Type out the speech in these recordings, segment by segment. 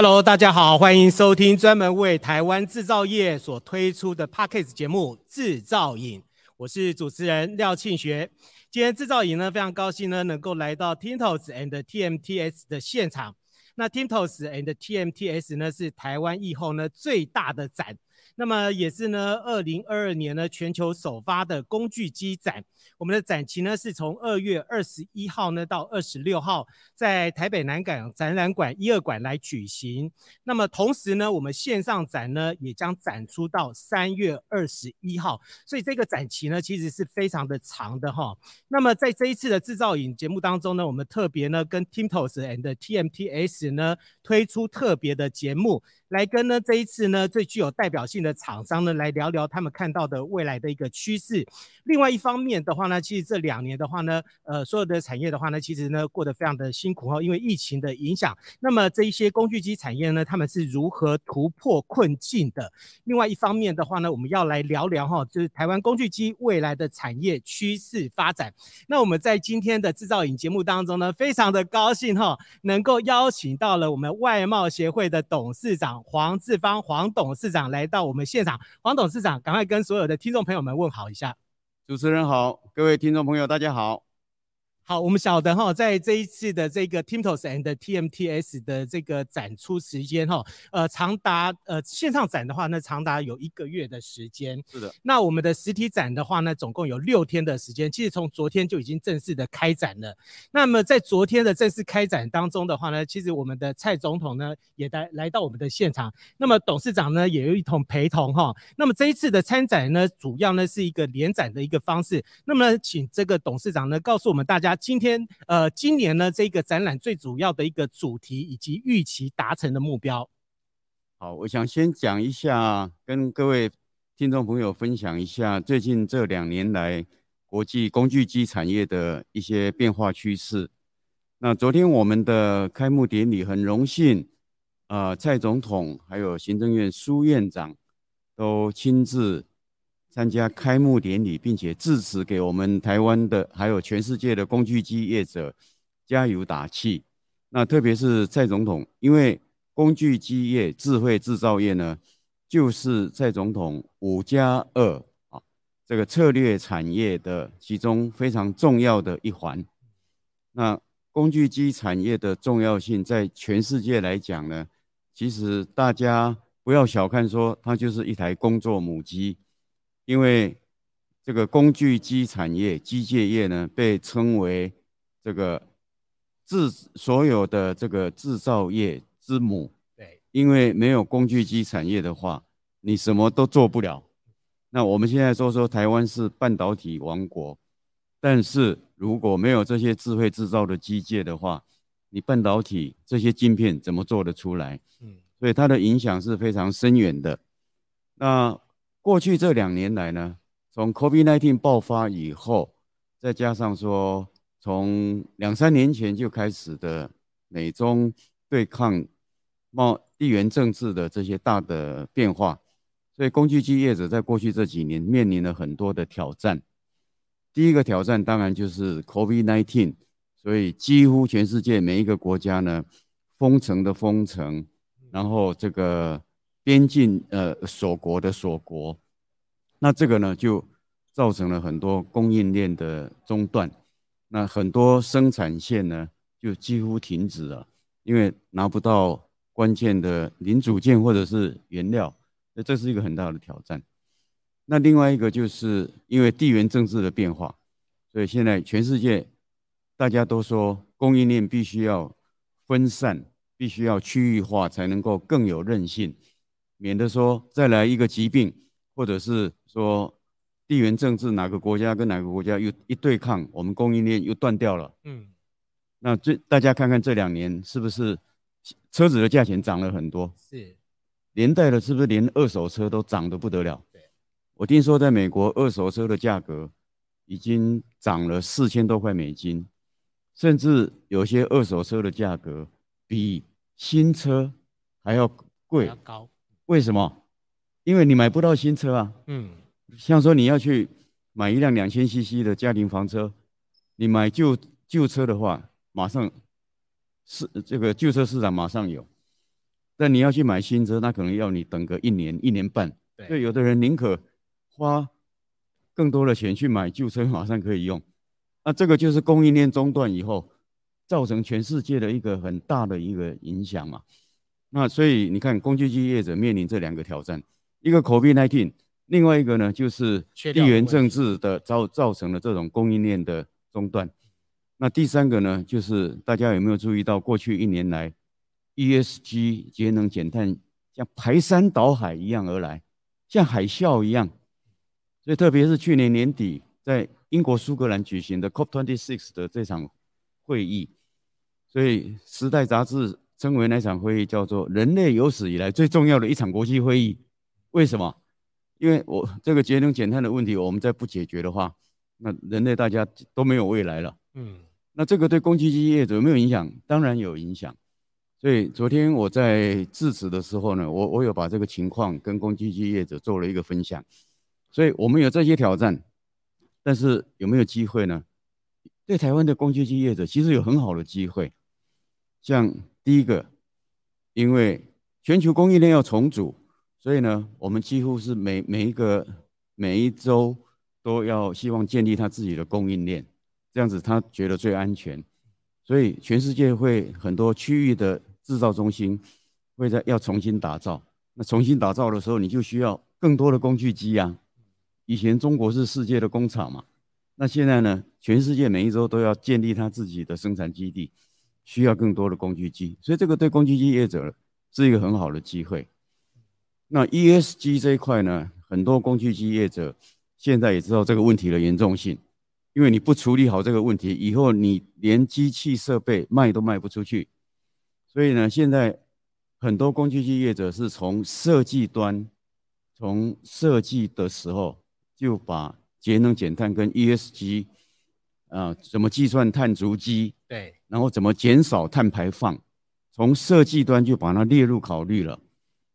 Hello，大家好，欢迎收听专门为台湾制造业所推出的 Podcast 节目《制造影》，我是主持人廖庆学。今天制造影呢，非常高兴呢，能够来到 Tintos and TMTS 的现场。那 Tintos and TMTS 呢，是台湾以后呢最大的展。那么也是呢，二零二二年呢全球首发的工具机展。我们的展期呢是从二月二十一号呢到二十六号，在台北南港展览馆一二馆来举行。那么同时呢，我们线上展呢也将展出到三月二十一号。所以这个展期呢其实是非常的长的哈。那么在这一次的制造影节目当中呢，我们特别呢跟 Tintos and TMTS 呢推出特别的节目。来跟呢这一次呢最具有代表性的厂商呢来聊聊他们看到的未来的一个趋势。另外一方面的话呢，其实这两年的话呢，呃，所有的产业的话呢，其实呢过得非常的辛苦哈，因为疫情的影响。那么这一些工具机产业呢，他们是如何突破困境的？另外一方面的话呢，我们要来聊聊哈，就是台湾工具机未来的产业趋势发展。那我们在今天的制造影节目当中呢，非常的高兴哈，能够邀请到了我们外贸协会的董事长。黄志芳，黄董事长来到我们我们现场。黄董事长，赶快跟所有的听众朋友们问好一下。主持人好，各位听众朋友，大家好。好，我们晓得哈，在这一次的这个 Tintos and TMTS 的这个展出时间哈，呃，长达呃线上展的话呢，长达有一个月的时间。是的。那我们的实体展的话呢，总共有六天的时间，其实从昨天就已经正式的开展了。那么在昨天的正式开展当中的话呢，其实我们的蔡总统呢也来来到我们的现场，那么董事长呢也有一同陪同哈。那么这一次的参展呢，主要呢是一个联展的一个方式。那么请这个董事长呢告诉我们大家。今天呃，今年呢，这个展览最主要的一个主题以及预期达成的目标。好，我想先讲一下，跟各位听众朋友分享一下最近这两年来国际工具机产业的一些变化趋势。那昨天我们的开幕典礼，很荣幸，呃，蔡总统还有行政院苏院长都亲自。参加开幕典礼，并且致辞给我们台湾的，还有全世界的工具机业者加油打气。那特别是蔡总统，因为工具机业、智慧制造业呢，就是蔡总统五加二啊这个策略产业的其中非常重要的一环。那工具机产业的重要性，在全世界来讲呢，其实大家不要小看说它就是一台工作母机。因为这个工具机产业、机械业呢，被称为这个制所有的这个制造业之母。对，因为没有工具机产业的话，你什么都做不了。那我们现在说说台湾是半导体王国，但是如果没有这些智慧制造的机械的话，你半导体这些晶片怎么做得出来？嗯，所以它的影响是非常深远的。那过去这两年来呢，从 COVID-19 爆发以后，再加上说从两三年前就开始的美中对抗、贸地缘政治的这些大的变化，所以工具机业者在过去这几年面临了很多的挑战。第一个挑战当然就是 COVID-19，所以几乎全世界每一个国家呢，封城的封城，然后这个。边境呃锁国的锁国，那这个呢就造成了很多供应链的中断，那很多生产线呢就几乎停止了，因为拿不到关键的零组件或者是原料，那这是一个很大的挑战。那另外一个就是因为地缘政治的变化，所以现在全世界大家都说供应链必须要分散，必须要区域化，才能够更有韧性。免得说再来一个疾病，或者是说地缘政治哪个国家跟哪个国家又一对抗，我们供应链又断掉了。嗯，那这大家看看这两年是不是车子的价钱涨了很多？是，连带的是不是连二手车都涨得不得了？对，我听说在美国二手车的价格已经涨了四千多块美金，甚至有些二手车的价格比新车还要贵。为什么？因为你买不到新车啊。嗯，像说你要去买一辆两千 CC 的家庭房车，你买旧旧车的话，马上是这个旧车市场马上有。但你要去买新车，那可能要你等个一年一年半。对，所以有的人宁可花更多的钱去买旧车，马上可以用。那这个就是供应链中断以后，造成全世界的一个很大的一个影响嘛。那所以你看，工具机业者面临这两个挑战：一个 COVID-19，另外一个呢就是地缘政治的造造成了这种供应链的中断。那第三个呢，就是大家有没有注意到过去一年来？ESG 节能减碳像排山倒海一样而来，像海啸一样。所以特别是去年年底在英国苏格兰举行的 COP26 的这场会议，所以《时代》杂志称为那场会议叫做人类有史以来最重要的一场国际会议。为什么？因为我这个节能减碳的问题，我们再不解决的话，那人类大家都没有未来了。嗯，那这个对工具机业者有没有影响？当然有影响。所以昨天我在致辞的时候呢，我我有把这个情况跟工具机业者做了一个分享。所以我们有这些挑战，但是有没有机会呢？对台湾的工具机业者其实有很好的机会。像第一个，因为全球供应链要重组，所以呢，我们几乎是每每一个每一周都要希望建立他自己的供应链，这样子他觉得最安全。所以全世界会很多区域的制造中心会在要重新打造。那重新打造的时候，你就需要更多的工具机呀。以前中国是世界的工厂嘛，那现在呢，全世界每一周都要建立他自己的生产基地，需要更多的工具机。所以这个对工具机业者是一个很好的机会。那 ESG 这一块呢，很多工具机业者现在也知道这个问题的严重性。因为你不处理好这个问题，以后你连机器设备卖都卖不出去。所以呢，现在很多工具机业者是从设计端，从设计的时候就把节能减碳跟 ESG 啊，怎么计算碳足迹，对，然后怎么减少碳排放，从设计端就把它列入考虑了。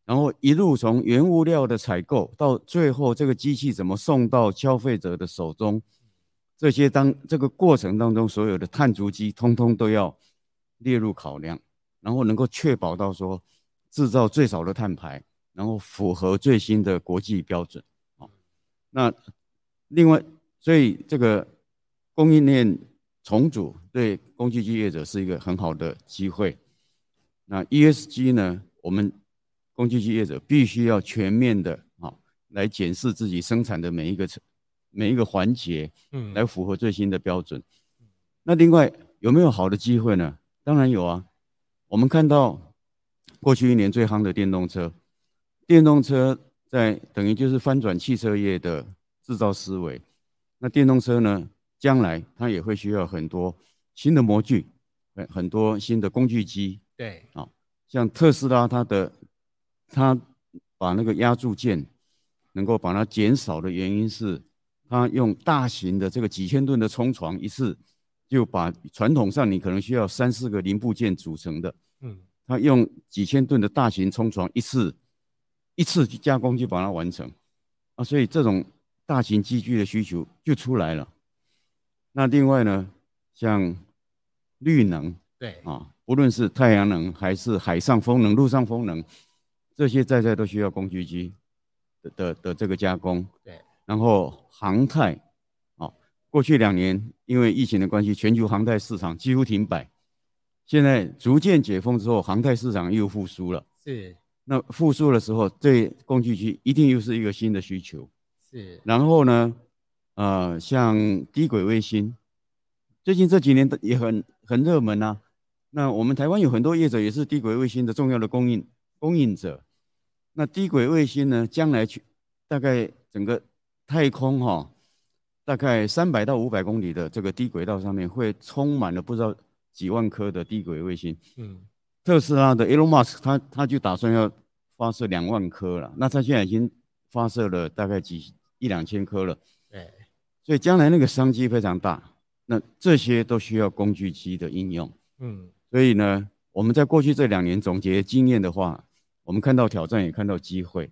然后一路从原物料的采购到最后这个机器怎么送到消费者的手中。这些当这个过程当中，所有的碳足迹通通都要列入考量，然后能够确保到说制造最少的碳排，然后符合最新的国际标准。好，那另外，所以这个供应链重组对工具机业者是一个很好的机会。那 ESG 呢，我们工具机业者必须要全面的啊来检视自己生产的每一个层。每一个环节，嗯，来符合最新的标准。嗯、那另外有没有好的机会呢？当然有啊。我们看到过去一年最夯的电动车，电动车在等于就是翻转汽车业的制造思维。那电动车呢，将来它也会需要很多新的模具，很很多新的工具机。对，啊，像特斯拉，它的它把那个压铸件能够把它减少的原因是。它用大型的这个几千吨的冲床，一次就把传统上你可能需要三四个零部件组成的，嗯，它用几千吨的大型冲床，一次一次去加工就把它完成，啊，所以这种大型机具的需求就出来了。那另外呢，像绿能，对啊，不论是太阳能还是海上风能、陆上风能，这些在在都需要工具机的的的这个加工，对。然后航太，啊，过去两年因为疫情的关系，全球航太市场几乎停摆。现在逐渐解封之后，航太市场又复苏了。是。那复苏的时候，对工具机一定又是一个新的需求。是。然后呢，呃，像低轨卫星，最近这几年也很很热门啊。那我们台湾有很多业者也是低轨卫星的重要的供应供应者。那低轨卫星呢，将来去大概整个。太空哈、哦，大概三百到五百公里的这个低轨道上面会充满了不知道几万颗的低轨卫星。嗯，特斯拉的 Elon Musk 他他就打算要发射两万颗了。那他现在已经发射了大概几一两千颗了。对，所以将来那个商机非常大。那这些都需要工具机的应用。嗯，所以呢，我们在过去这两年总结经验的话，我们看到挑战，也看到机会。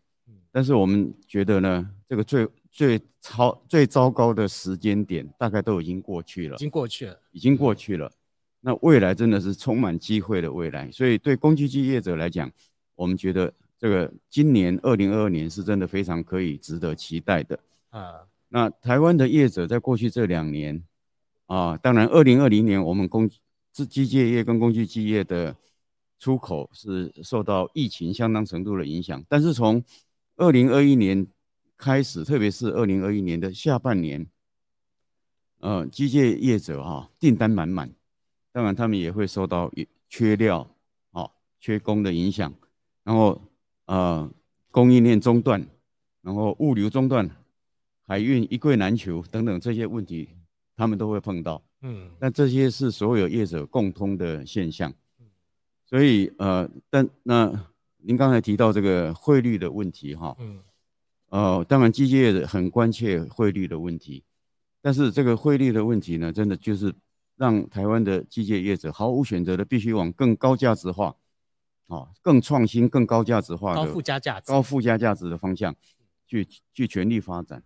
但是我们觉得呢，这个最最超最糟糕的时间点，大概都已经过去了。已经过去了，已经过去了。那未来真的是充满机会的未来。所以对工具机业者来讲，我们觉得这个今年二零二二年是真的非常可以值得期待的。啊，那台湾的业者在过去这两年，啊，当然二零二零年我们工机机械业跟工具机业的出口是受到疫情相当程度的影响，但是从二零二一年开始，特别是二零二一年的下半年，呃，机械业者哈、订单满满，当然他们也会受到缺料、哦、缺工的影响，然后呃供应链中断，然后物流中断，海运一柜难求等等这些问题，他们都会碰到。嗯，但这些是所有业者共通的现象。所以呃，但那。您刚才提到这个汇率的问题，哈，嗯，呃，当然机械业很关切汇率的问题，但是这个汇率的问题呢，真的就是让台湾的机械业者毫无选择的，必须往更高价值化，啊，更创新、更高价值化的高附加价值、高附加价值的方向去去全力发展，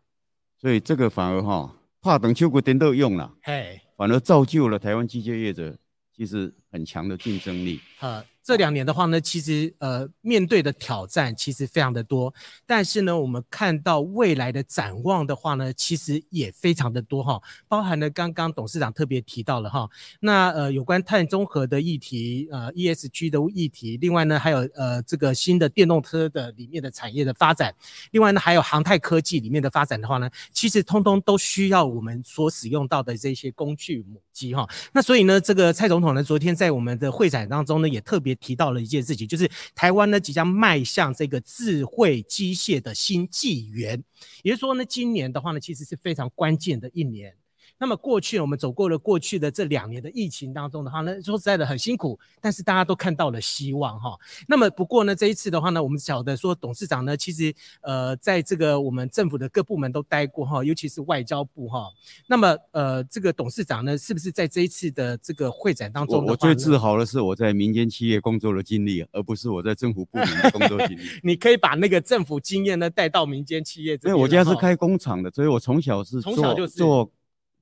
所以这个反而哈，怕等秋果点都用了，嘿，反而造就了台湾机械业者其实很强的竞争力，呃。这两年的话呢，其实呃面对的挑战其实非常的多，但是呢，我们看到未来的展望的话呢，其实也非常的多哈，包含了刚刚董事长特别提到了哈，那呃有关碳中和的议题，呃 ESG 的议题，另外呢还有呃这个新的电动车的里面的产业的发展，另外呢还有航太科技里面的发展的话呢，其实通通都需要我们所使用到的这些工具母机哈，那所以呢，这个蔡总统呢昨天在在我们的会展当中呢也特别。提到了一件事情，就是台湾呢即将迈向这个智慧机械的新纪元，也就是说呢，今年的话呢，其实是非常关键的一年。那么过去我们走过了过去的这两年的疫情当中的话呢，说实在的很辛苦，但是大家都看到了希望哈。那么不过呢，这一次的话呢，我们晓得说董事长呢，其实呃在这个我们政府的各部门都待过哈，尤其是外交部哈。那么呃这个董事长呢，是不是在这一次的这个会展当中我最自豪的是我在民间企业工作的经历，而不是我在政府部门的工作经历。你可以把那个政府经验呢带到民间企业这边。因为我家是开工厂的，所以我从小是从小就是做。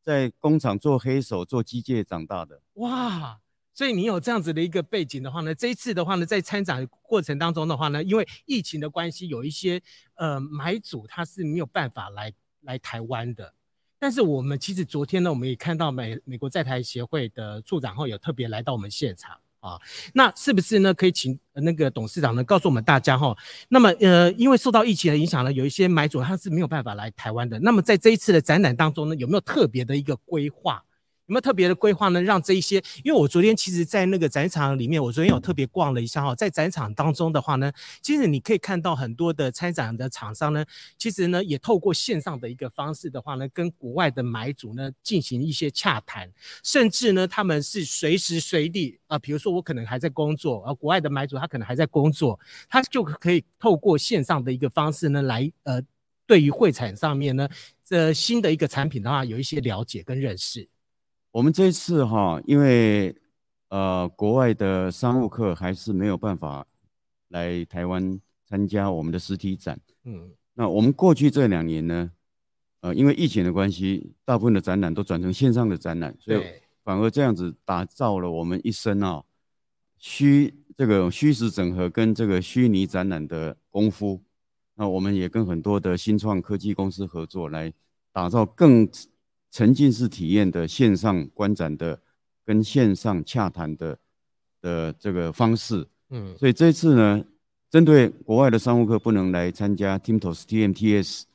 在工厂做黑手、做机械长大的哇，所以你有这样子的一个背景的话呢，这一次的话呢，在参展过程当中的话呢，因为疫情的关系，有一些呃买主他是没有办法来来台湾的。但是我们其实昨天呢，我们也看到美美国在台协会的处长后有特别来到我们现场。啊，那是不是呢？可以请那个董事长呢告诉我们大家哈。那么呃，因为受到疫情的影响呢，有一些买主他是没有办法来台湾的。那么在这一次的展览当中呢，有没有特别的一个规划？有没有特别的规划呢？让这一些，因为我昨天其实，在那个展场里面，我昨天有特别逛了一下哈，在展场当中的话呢，其实你可以看到很多的参展的厂商呢，其实呢也透过线上的一个方式的话呢，跟国外的买主呢进行一些洽谈，甚至呢他们是随时随地啊，比如说我可能还在工作，而国外的买主他可能还在工作，他就可以透过线上的一个方式呢来呃，对于会产上面呢这新的一个产品的话有一些了解跟认识。我们这一次哈，因为呃国外的商务客还是没有办法来台湾参加我们的实体展，嗯，那我们过去这两年呢，呃因为疫情的关系，大部分的展览都转成线上的展览，所以反而这样子打造了我们一身啊虚这个虚实整合跟这个虚拟展览的功夫，那我们也跟很多的新创科技公司合作来打造更。沉浸式体验的线上观展的，跟线上洽谈的的这个方式，嗯，所以这次呢，针对国外的商务客不能来参加 TIMTOS TMTS，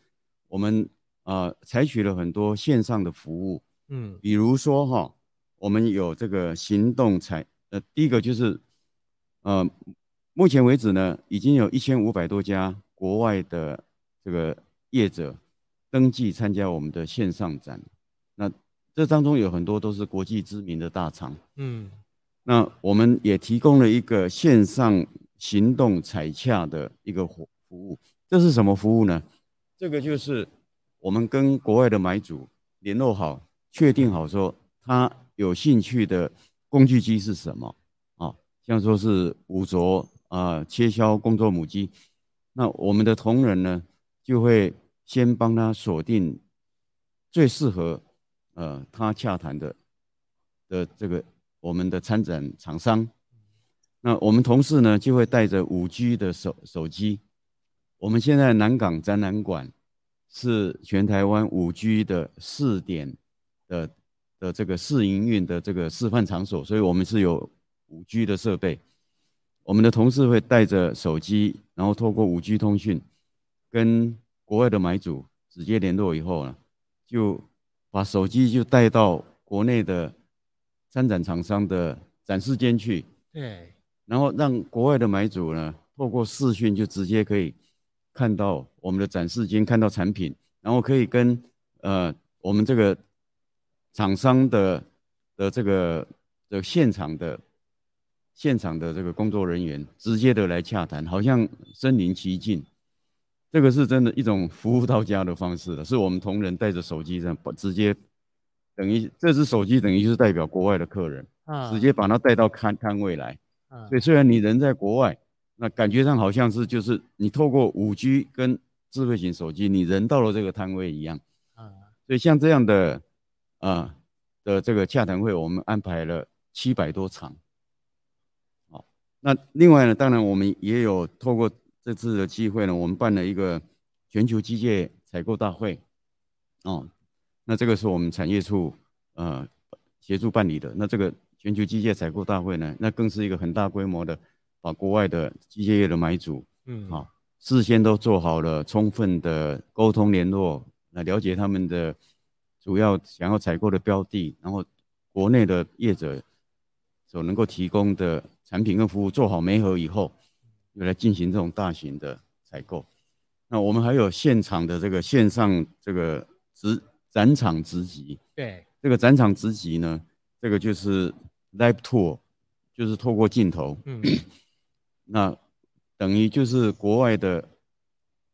我们啊采取了很多线上的服务，嗯，比如说哈，我们有这个行动采，呃，第一个就是，呃，目前为止呢，已经有一千五百多家国外的这个业者登记参加我们的线上展。那这当中有很多都是国际知名的大厂，嗯，那我们也提供了一个线上行动采洽的一个服服务，这是什么服务呢？这个就是我们跟国外的买主联络好，确定好说他有兴趣的工具机是什么。啊，像说是五轴啊切削工作母机，那我们的同仁呢就会先帮他锁定最适合呃他洽谈的的这个我们的参展厂商。那我们同事呢，就会带着五 G 的手手机。我们现在南港展览馆是全台湾五 G 的试点的的这个试营运的这个示范场所，所以我们是有五 G 的设备。我们的同事会带着手机，然后透过五 G 通讯，跟国外的买主直接联络以后呢，就把手机就带到国内的参展厂商的展示间去。对。然后让国外的买主呢，透过视讯就直接可以看到我们的展示间，看到产品，然后可以跟呃我们这个厂商的的这个的现场的现场的这个工作人员直接的来洽谈，好像身临其境。这个是真的一种服务到家的方式了，是我们同仁带着手机这样直接等于这只手机等于是代表国外的客人，直接把他带到摊摊位来。所以虽然你人在国外，那感觉上好像是就是你透过五 G 跟智慧型手机，你人到了这个摊位一样。所以像这样的啊的这个洽谈会，我们安排了七百多场。好，那另外呢，当然我们也有透过这次的机会呢，我们办了一个全球机械采购大会。哦，那这个是我们产业处呃协助办理的。那这个。全球机械采购大会呢，那更是一个很大规模的，把国外的机械业的买主，嗯，好，事先都做好了充分的沟通联络，来了解他们的主要想要采购的标的，然后国内的业者所能够提供的产品跟服务做好媒合以后，又来进行这种大型的采购。那我们还有现场的这个线上这个直展场直击，对，这个展场直击呢，这个就是。Live Tour 就是透过镜头，嗯，那等于就是国外的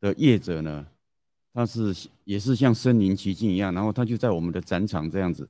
的业者呢，他是也是像身临其境一样，然后他就在我们的展场这样子，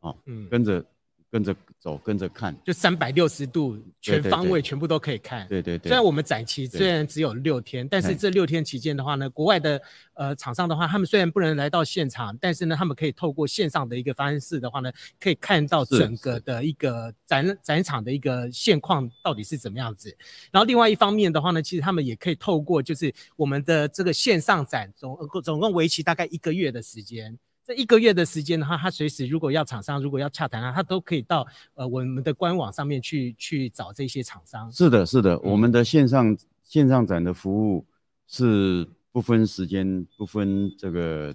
啊，嗯，跟着。跟着走，跟着看，就三百六十度全方位全部都可以看。对对对。虽然我们展期虽然只有六天，但是这六天期间的话呢，国外的呃厂商的话，他们虽然不能来到现场，但是呢，他们可以透过线上的一个方式的话呢，可以看到整个的一个展展场的一个现况到底是怎么样子。然后另外一方面的话呢，其实他们也可以透过就是我们的这个线上展总总共为期大概一个月的时间。这一个月的时间的话，他随时如果要厂商，如果要洽谈啊，他都可以到呃我们的官网上面去去找这些厂商。是的，是的，嗯、我们的线上线上展的服务是不分时间、不分这个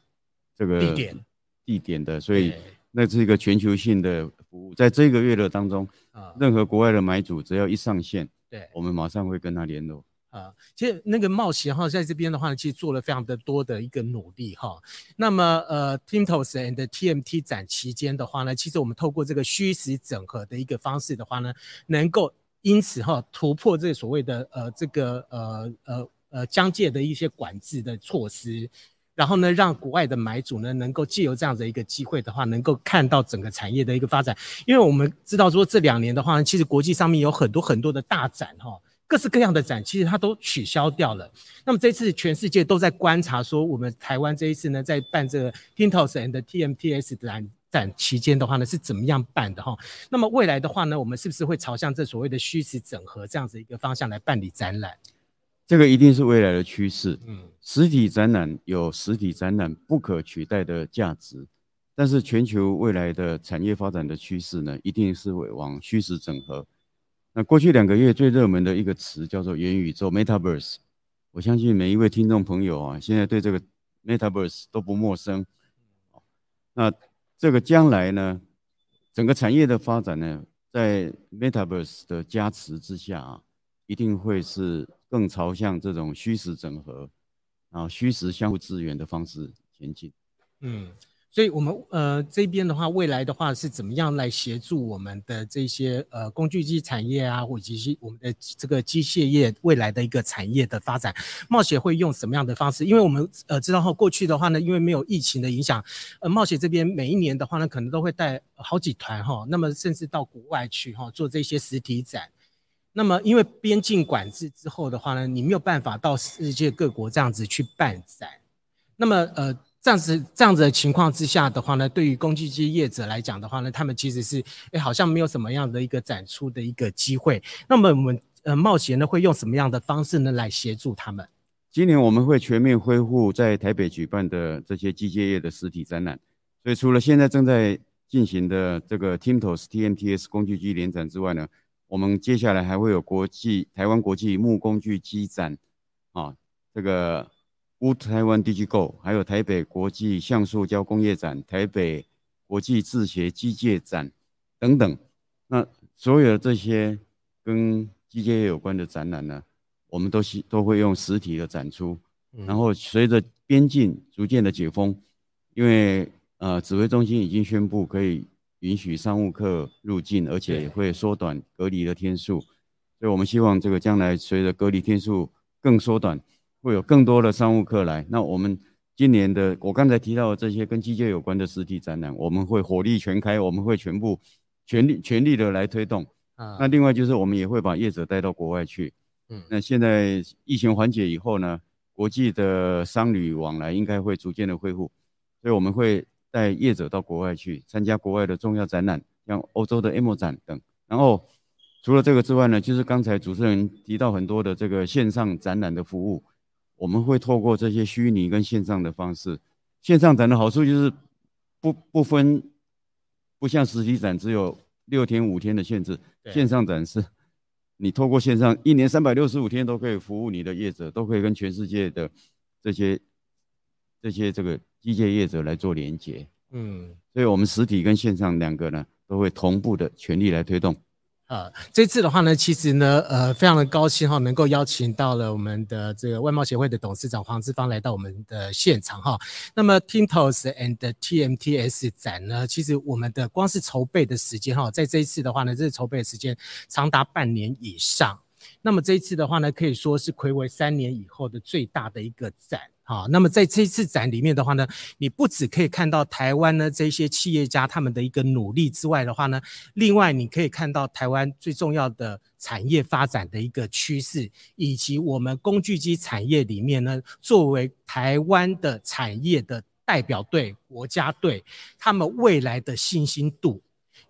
这个地点地点的，所以那是一个全球性的服务。在这个月的当中，啊，任何国外的买主只要一上线，对，我们马上会跟他联络。啊，其实那个茂协哈，在这边的话呢，其实做了非常的多的一个努力哈。那么呃，Tintos and TMT 展期间的话呢，其实我们透过这个虚实整合的一个方式的话呢，能够因此哈突破这所谓的呃这个呃呃呃疆界的一些管制的措施，然后呢，让国外的买主呢能够借由这样的一个机会的话，能够看到整个产业的一个发展。因为我们知道说这两年的话呢，其实国际上面有很多很多的大展哈。各式各样的展，其实它都取消掉了。那么这次全世界都在观察，说我们台湾这一次呢，在办这个 Tintos and TMTS 展展期间的话呢，是怎么样办的哈？那么未来的话呢，我们是不是会朝向这所谓的虚实整合这样子一个方向来办理展览？这个一定是未来的趋势。嗯，实体展览有实体展览不可取代的价值，但是全球未来的产业发展的趋势呢，一定是会往虚实整合。那过去两个月最热门的一个词叫做元宇宙 （Metaverse），我相信每一位听众朋友啊，现在对这个 Metaverse 都不陌生。那这个将来呢，整个产业的发展呢，在 Metaverse 的加持之下啊，一定会是更朝向这种虚实整合，然后虚实相互支援的方式前进。嗯。所以，我们呃这边的话，未来的话是怎么样来协助我们的这些呃工具机产业啊，或者是我们的这个机械业未来的一个产业的发展？冒险会用什么样的方式？因为我们呃知道后过去的话呢，因为没有疫情的影响，呃冒险这边每一年的话呢，可能都会带好几团哈，那么甚至到国外去哈做这些实体展。那么因为边境管制之后的话呢，你没有办法到世界各国这样子去办展。那么呃。这样子这样子的情况之下的话呢，对于工具机业者来讲的话呢，他们其实是诶好像没有什么样的一个展出的一个机会。那么我们呃冒险呢会用什么样的方式呢来协助他们？今年我们会全面恢复在台北举办的这些机械业的实体展览。所以除了现在正在进行的这个 TIMTOS TMTS 工具机联展之外呢，我们接下来还会有国际台湾国际木工具机展啊，这个。乌台湾 DigiGo，还有台北国际橡塑胶工业展、台北国际制鞋机械展等等，那所有的这些跟机械业有关的展览呢，我们都是都会用实体的展出。然后随着边境逐渐的解封，因为呃指挥中心已经宣布可以允许商务客入境，而且也会缩短隔离的天数，所以我们希望这个将来随着隔离天数更缩短。会有更多的商务客来。那我们今年的，我刚才提到的这些跟机械有关的实体展览，我们会火力全开，我们会全部全力全力的来推动。啊，那另外就是我们也会把业者带到国外去。嗯，那现在疫情缓解以后呢，国际的商旅往来应该会逐渐的恢复，所以我们会带业者到国外去参加国外的重要展览，像欧洲的 AMO 展等。然后除了这个之外呢，就是刚才主持人提到很多的这个线上展览的服务。我们会透过这些虚拟跟线上的方式，线上展的好处就是不不分，不像实体展只有六天五天的限制，线上展是，你透过线上一年三百六十五天都可以服务你的业者，都可以跟全世界的这些这些这个机械业者来做连接，嗯，所以我们实体跟线上两个呢都会同步的全力来推动。呃，这次的话呢，其实呢，呃，非常的高兴哈，能够邀请到了我们的这个外贸协会的董事长黄志芳来到我们的现场哈。那么 TIMTOS and TMTS 展呢，其实我们的光是筹备的时间哈，在这一次的话呢，这次筹备的时间长达半年以上。那么这一次的话呢，可以说是睽违三年以后的最大的一个展。好，那么在这次展里面的话呢，你不只可以看到台湾呢这些企业家他们的一个努力之外的话呢，另外你可以看到台湾最重要的产业发展的一个趋势，以及我们工具机产业里面呢，作为台湾的产业的代表队、国家队，他们未来的信心度。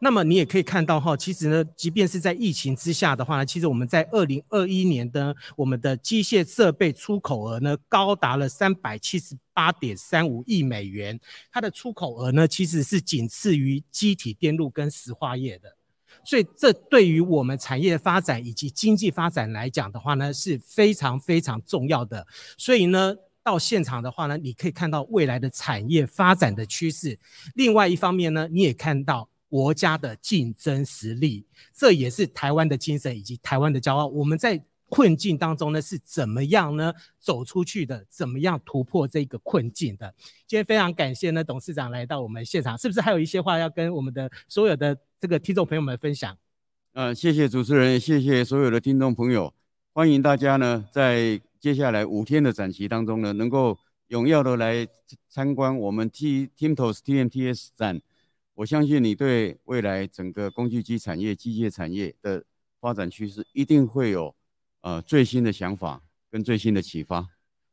那么你也可以看到哈，其实呢，即便是在疫情之下的话呢，其实我们在二零二一年的我们的机械设备出口额呢，高达了三百七十八点三五亿美元，它的出口额呢，其实是仅次于机体电路跟石化业的，所以这对于我们产业发展以及经济发展来讲的话呢，是非常非常重要的。所以呢，到现场的话呢，你可以看到未来的产业发展的趋势。另外一方面呢，你也看到。国家的竞争实力，这也是台湾的精神以及台湾的骄傲。我们在困境当中呢，是怎么样呢走出去的？怎么样突破这个困境的？今天非常感谢呢，董事长来到我们现场，是不是还有一些话要跟我们的所有的这个听众朋友们分享？呃，谢谢主持人，谢谢所有的听众朋友，欢迎大家呢在接下来五天的展期当中呢，能够踊跃的来参观我们 T TIMTOS TMTS 展。我相信你对未来整个工具机产业、机械产业的发展趋势，一定会有呃最新的想法跟最新的启发。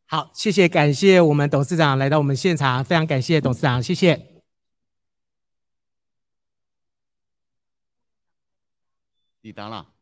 好，谢谢，感谢我们董事长来到我们现场，非常感谢董事长，谢谢。抵达了。